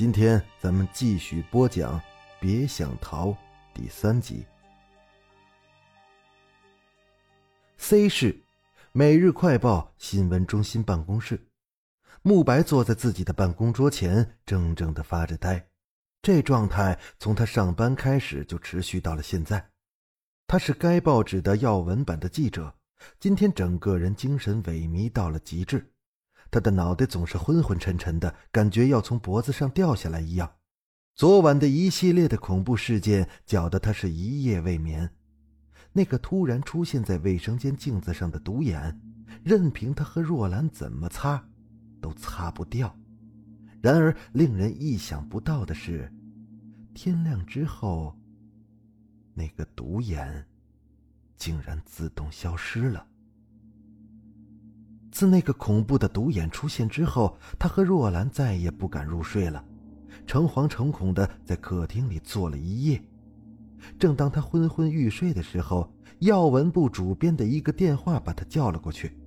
今天咱们继续播讲《别想逃》第三集。C 市，《每日快报》新闻中心办公室，慕白坐在自己的办公桌前，怔怔的发着呆。这状态从他上班开始就持续到了现在。他是该报纸的要闻版的记者，今天整个人精神萎靡到了极致。他的脑袋总是昏昏沉沉的，感觉要从脖子上掉下来一样。昨晚的一系列的恐怖事件搅得他是一夜未眠。那个突然出现在卫生间镜子上的独眼，任凭他和若兰怎么擦，都擦不掉。然而，令人意想不到的是，天亮之后，那个独眼竟然自动消失了。自那个恐怖的独眼出现之后，他和若兰再也不敢入睡了，诚惶诚恐的在客厅里坐了一夜。正当他昏昏欲睡的时候，要闻部主编的一个电话把他叫了过去。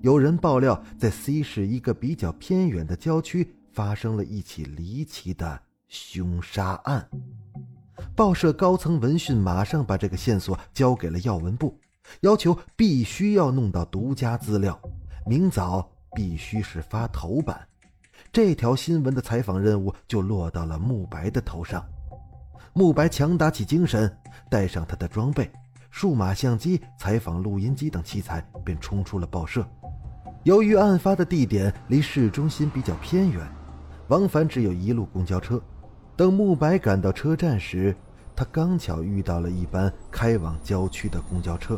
有人爆料，在 C 市一个比较偏远的郊区发生了一起离奇的凶杀案。报社高层闻讯，马上把这个线索交给了要闻部，要求必须要弄到独家资料。明早必须是发头版，这条新闻的采访任务就落到了慕白的头上。慕白强打起精神，带上他的装备、数码相机、采访录音机等器材，便冲出了报社。由于案发的地点离市中心比较偏远，往返只有一路公交车。等慕白赶到车站时，他刚巧遇到了一班开往郊区的公交车。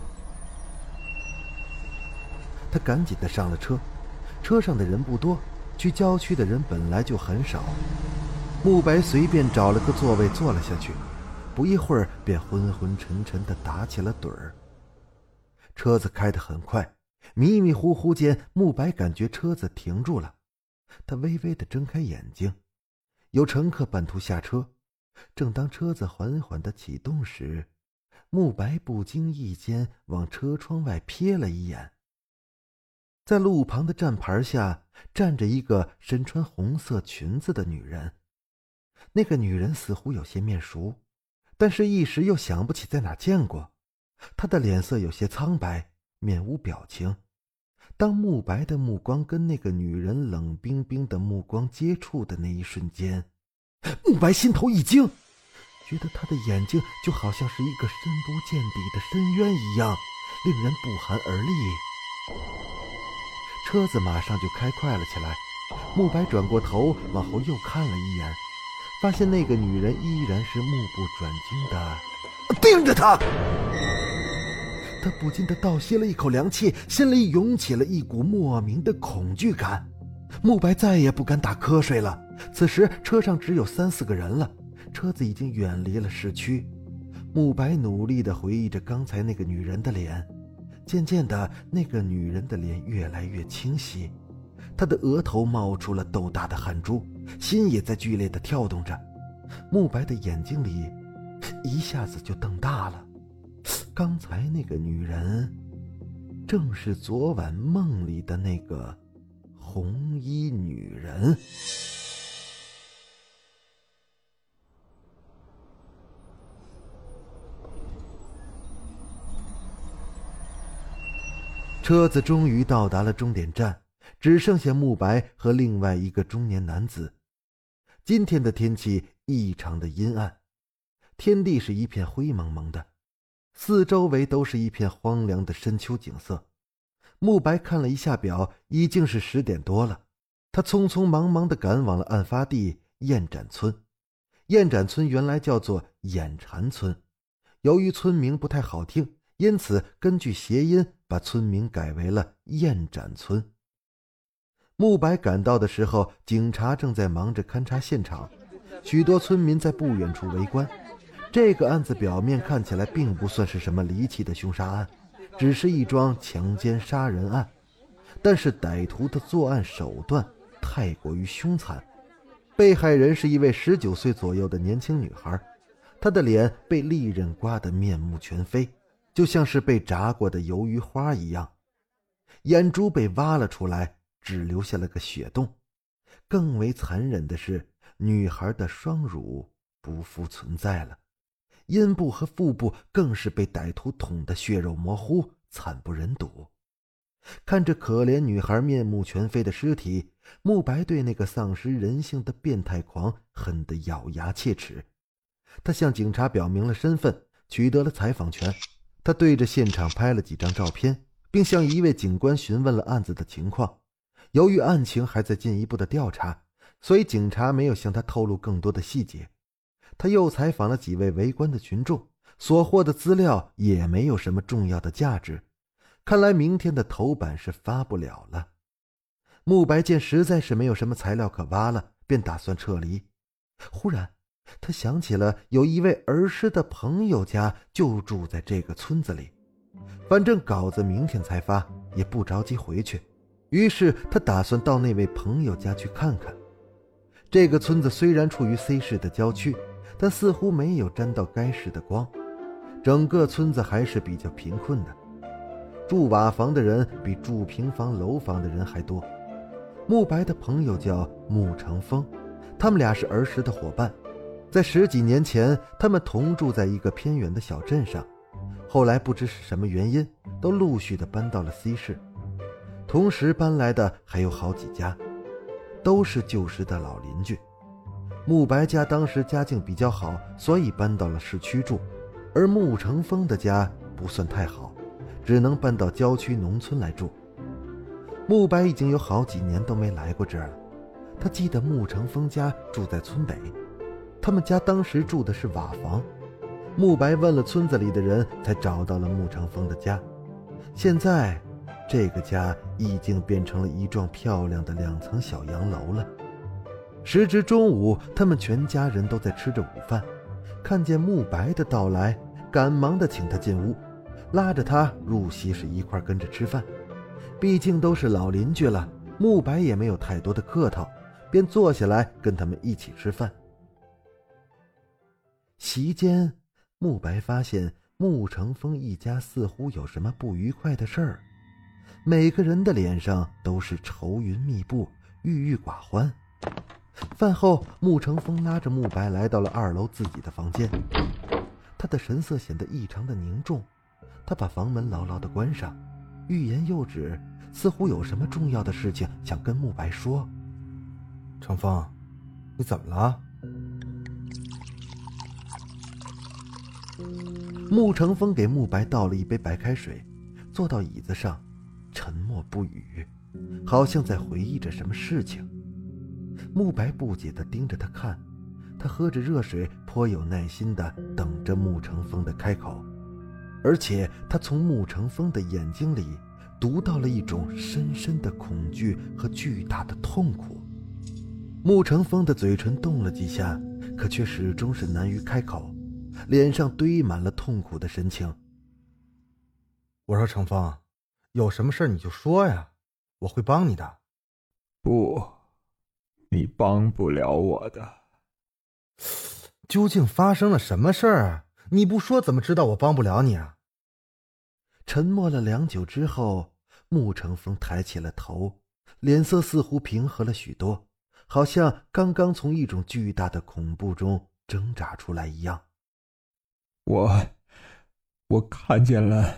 他赶紧的上了车，车上的人不多，去郊区的人本来就很少。慕白随便找了个座位坐了下去，不一会儿便昏昏沉沉的打起了盹儿。车子开得很快，迷迷糊糊间，慕白感觉车子停住了，他微微的睁开眼睛，有乘客半途下车。正当车子缓缓的启动时，慕白不经意间往车窗外瞥了一眼。在路旁的站牌下站着一个身穿红色裙子的女人，那个女人似乎有些面熟，但是一时又想不起在哪见过。她的脸色有些苍白，面无表情。当慕白的目光跟那个女人冷冰冰的目光接触的那一瞬间，慕白心头一惊，觉得她的眼睛就好像是一个深不见底的深渊一样，令人不寒而栗。车子马上就开快了起来，慕白转过头往后又看了一眼，发现那个女人依然是目不转睛的盯着他。他不禁的倒吸了一口凉气，心里涌起了一股莫名的恐惧感。慕白再也不敢打瞌睡了。此时车上只有三四个人了，车子已经远离了市区。慕白努力的回忆着刚才那个女人的脸。渐渐的，那个女人的脸越来越清晰，她的额头冒出了豆大的汗珠，心也在剧烈的跳动着。慕白的眼睛里一下子就瞪大了。刚才那个女人，正是昨晚梦里的那个红衣女人。车子终于到达了终点站，只剩下慕白和另外一个中年男子。今天的天气异常的阴暗，天地是一片灰蒙蒙的，四周围都是一片荒凉的深秋景色。慕白看了一下表，已经是十点多了。他匆匆忙忙的赶往了案发地燕展村。燕展村原来叫做眼馋村，由于村名不太好听。因此，根据谐音，把村名改为了燕展村。慕白赶到的时候，警察正在忙着勘察现场，许多村民在不远处围观。这个案子表面看起来并不算是什么离奇的凶杀案，只是一桩强奸杀人案。但是歹徒的作案手段太过于凶残，被害人是一位十九岁左右的年轻女孩，她的脸被利刃刮得面目全非，就像是被炸过的鱿鱼花一样，眼珠被挖了出来。只留下了个血洞，更为残忍的是，女孩的双乳不复存在了，阴部和腹部更是被歹徒捅得血肉模糊，惨不忍睹。看着可怜女孩面目全非的尸体，慕白对那个丧失人性的变态狂恨得咬牙切齿。他向警察表明了身份，取得了采访权。他对着现场拍了几张照片，并向一位警官询问了案子的情况。由于案情还在进一步的调查，所以警察没有向他透露更多的细节。他又采访了几位围观的群众，所获的资料也没有什么重要的价值。看来明天的头版是发不了了。慕白见实在是没有什么材料可挖了，便打算撤离。忽然，他想起了有一位儿时的朋友家就住在这个村子里，反正稿子明天才发，也不着急回去。于是他打算到那位朋友家去看看。这个村子虽然处于 C 市的郊区，但似乎没有沾到该市的光。整个村子还是比较贫困的，住瓦房的人比住平房楼房的人还多。慕白的朋友叫慕成风，他们俩是儿时的伙伴，在十几年前，他们同住在一个偏远的小镇上，后来不知是什么原因，都陆续的搬到了 C 市。同时搬来的还有好几家，都是旧时的老邻居。慕白家当时家境比较好，所以搬到了市区住；而慕成风的家不算太好，只能搬到郊区农村来住。慕白已经有好几年都没来过这儿了。他记得慕成风家住在村北，他们家当时住的是瓦房。慕白问了村子里的人，才找到了慕长风的家。现在。这个家已经变成了一幢漂亮的两层小洋楼了。时值中午，他们全家人都在吃着午饭，看见慕白的到来，赶忙的请他进屋，拉着他入席室一块跟着吃饭。毕竟都是老邻居了，慕白也没有太多的客套，便坐下来跟他们一起吃饭。席间，慕白发现慕成风一家似乎有什么不愉快的事儿。每个人的脸上都是愁云密布、郁郁寡欢。饭后，慕成风拉着慕白来到了二楼自己的房间，他的神色显得异常的凝重。他把房门牢牢的关上，欲言又止，似乎有什么重要的事情想跟慕白说。成风，你怎么了？穆成风给慕白倒了一杯白开水，坐到椅子上。沉默不语，好像在回忆着什么事情。慕白不解地盯着他看，他喝着热水，颇有耐心地等着穆成风的开口，而且他从穆成风的眼睛里读到了一种深深的恐惧和巨大的痛苦。穆成风的嘴唇动了几下，可却始终是难于开口，脸上堆满了痛苦的神情。我说：“程峰。”有什么事你就说呀，我会帮你的。不，你帮不了我的。究竟发生了什么事儿啊？你不说怎么知道我帮不了你啊？沉默了良久之后，穆成风抬起了头，脸色似乎平和了许多，好像刚刚从一种巨大的恐怖中挣扎出来一样。我，我看见了。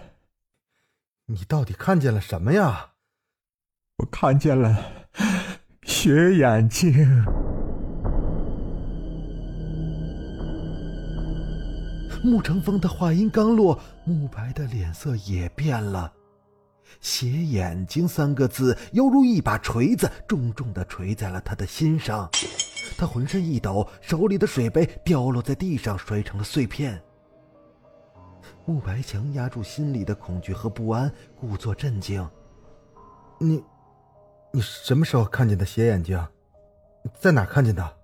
你到底看见了什么呀？我看见了血眼睛。沐成风的话音刚落，慕白的脸色也变了。血眼睛三个字犹如一把锤子，重重的锤在了他的心上。他浑身一抖，手里的水杯掉落在地上，摔成了碎片。慕白强压住心里的恐惧和不安，故作镇静。你，你什么时候看见的斜眼睛？在哪看见的？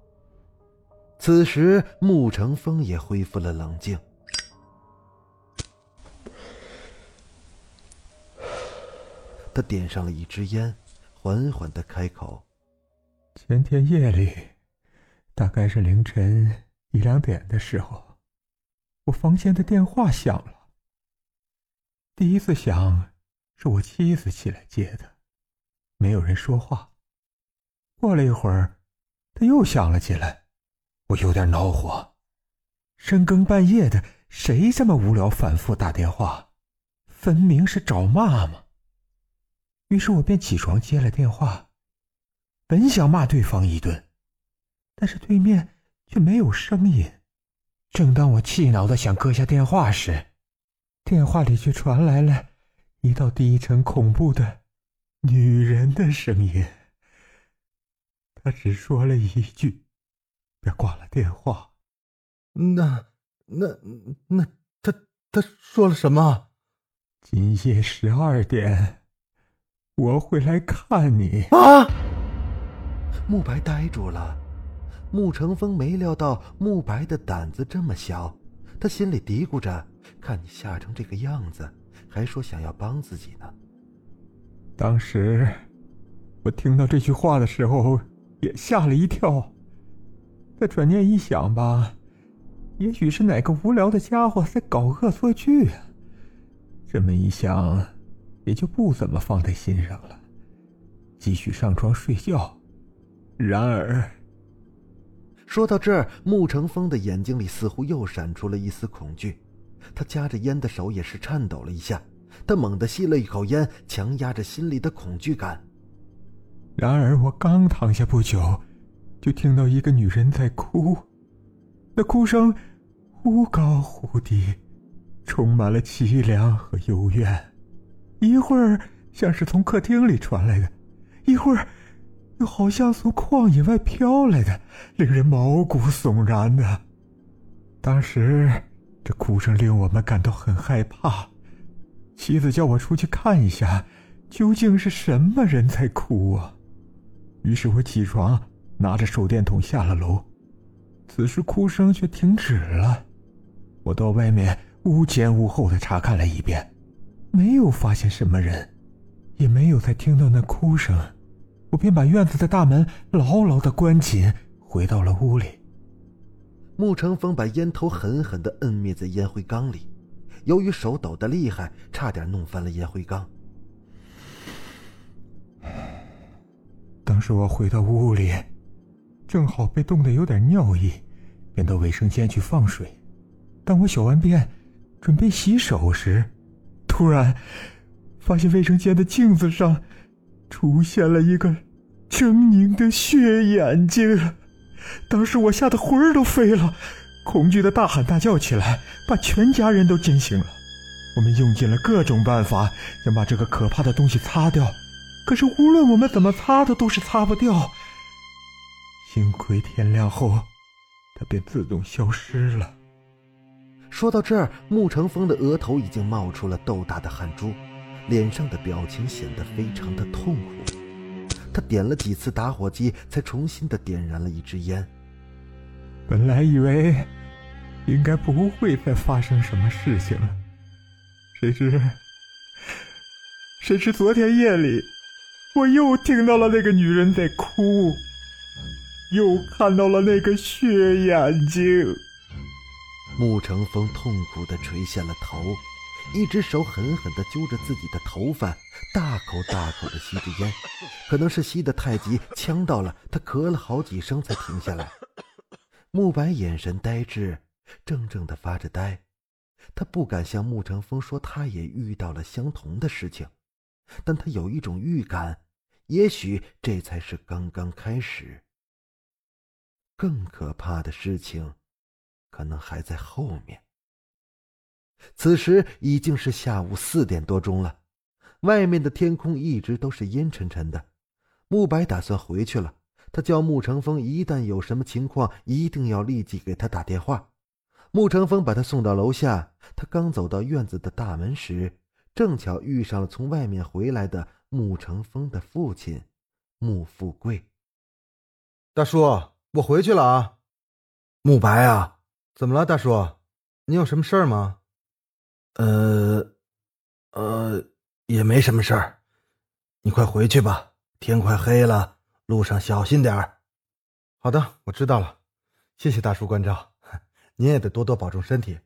此时，沐成风也恢复了冷静。他点上了一支烟，缓缓的开口：“前天夜里，大概是凌晨一两点的时候，我房间的电话响了。第一次响，是我妻子起来接的，没有人说话。过了一会儿，他又响了起来，我有点恼火。深更半夜的，谁这么无聊，反复打电话，分明是找骂嘛！”于是我便起床接了电话，本想骂对方一顿，但是对面却没有声音。正当我气恼的想割下电话时，电话里却传来了一道低沉恐怖的女人的声音。她只说了一句，便挂了电话。那、那、那他他说了什么？今夜十二点。我会来看你啊！慕白呆住了，穆成风没料到慕白的胆子这么小，他心里嘀咕着：看你吓成这个样子，还说想要帮自己呢。当时我听到这句话的时候，也吓了一跳。再转念一想吧，也许是哪个无聊的家伙在搞恶作剧。这么一想。也就不怎么放在心上了，继续上床睡觉。然而，说到这儿，穆成风的眼睛里似乎又闪出了一丝恐惧，他夹着烟的手也是颤抖了一下。他猛地吸了一口烟，强压着心里的恐惧感。然而，我刚躺下不久，就听到一个女人在哭，那哭声忽高忽低，充满了凄凉和幽怨。一会儿像是从客厅里传来的，一会儿又好像从旷野外飘来的，令人毛骨悚然的。当时这哭声令我们感到很害怕，妻子叫我出去看一下，究竟是什么人在哭啊？于是我起床，拿着手电筒下了楼。此时哭声却停止了，我到外面屋前屋后的查看了一遍。没有发现什么人，也没有再听到那哭声，我便把院子的大门牢牢的关紧，回到了屋里。穆成风把烟头狠狠的摁灭在烟灰缸里，由于手抖得厉害，差点弄翻了烟灰缸。当时我回到屋里，正好被冻得有点尿意，便到卫生间去放水。当我小完便，准备洗手时，突然，发现卫生间的镜子上出现了一个狰狞的血眼睛。当时我吓得魂儿都飞了，恐惧的大喊大叫起来，把全家人都惊醒了。我们用尽了各种办法，想把这个可怕的东西擦掉，可是无论我们怎么擦，它都是擦不掉。幸亏天亮后，它便自动消失了。说到这儿，穆成风的额头已经冒出了豆大的汗珠，脸上的表情显得非常的痛苦。他点了几次打火机，才重新的点燃了一支烟。本来以为应该不会再发生什么事情了，谁知谁知昨天夜里，我又听到了那个女人在哭，又看到了那个血眼睛。沐成风痛苦的垂下了头，一只手狠狠地揪着自己的头发，大口大口地吸着烟。可能是吸得太急，呛到了，他咳了好几声才停下来。慕白眼神呆滞，怔怔地发着呆。他不敢向沐长风说他也遇到了相同的事情，但他有一种预感，也许这才是刚刚开始。更可怕的事情。可能还在后面。此时已经是下午四点多钟了，外面的天空一直都是阴沉沉的。慕白打算回去了，他叫慕成风，一旦有什么情况，一定要立即给他打电话。慕成风把他送到楼下，他刚走到院子的大门时，正巧遇上了从外面回来的慕成风的父亲，慕富贵。大叔，我回去了啊。慕白啊，怎么了，大叔？你有什么事儿吗？呃，呃，也没什么事儿。你快回去吧，天快黑了，路上小心点儿。好的，我知道了。谢谢大叔关照，您也得多多保重身体。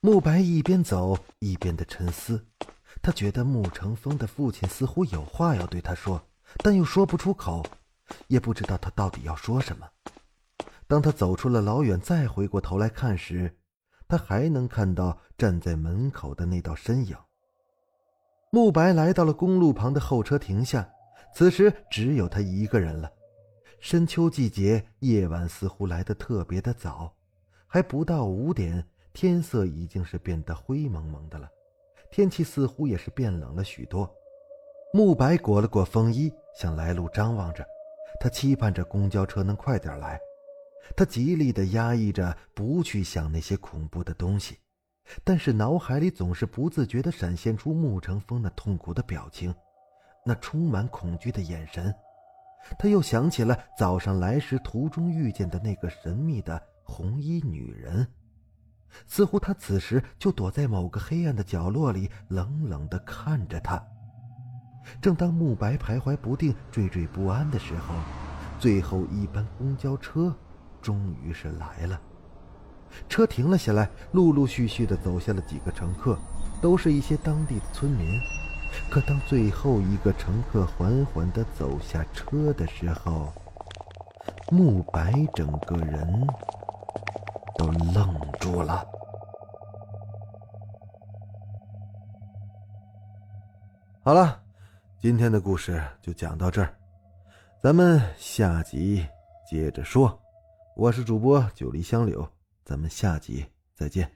慕白一边走一边的沉思，他觉得慕成风的父亲似乎有话要对他说，但又说不出口，也不知道他到底要说什么。当他走出了老远，再回过头来看时，他还能看到站在门口的那道身影。慕白来到了公路旁的候车亭下，此时只有他一个人了。深秋季节，夜晚似乎来得特别的早，还不到五点，天色已经是变得灰蒙蒙的了，天气似乎也是变冷了许多。慕白裹了裹风衣，向来路张望着，他期盼着公交车能快点来。他极力的压抑着，不去想那些恐怖的东西，但是脑海里总是不自觉的闪现出穆成风那痛苦的表情，那充满恐惧的眼神。他又想起了早上来时途中遇见的那个神秘的红衣女人，似乎她此时就躲在某个黑暗的角落里，冷冷的看着他。正当慕白徘徊不定、惴惴不安的时候，最后一班公交车。终于是来了，车停了下来，陆陆续续的走下了几个乘客，都是一些当地的村民。可当最后一个乘客缓缓的走下车的时候，慕白整个人都愣住了。好了，今天的故事就讲到这儿，咱们下集接着说。我是主播九黎香柳，咱们下集再见。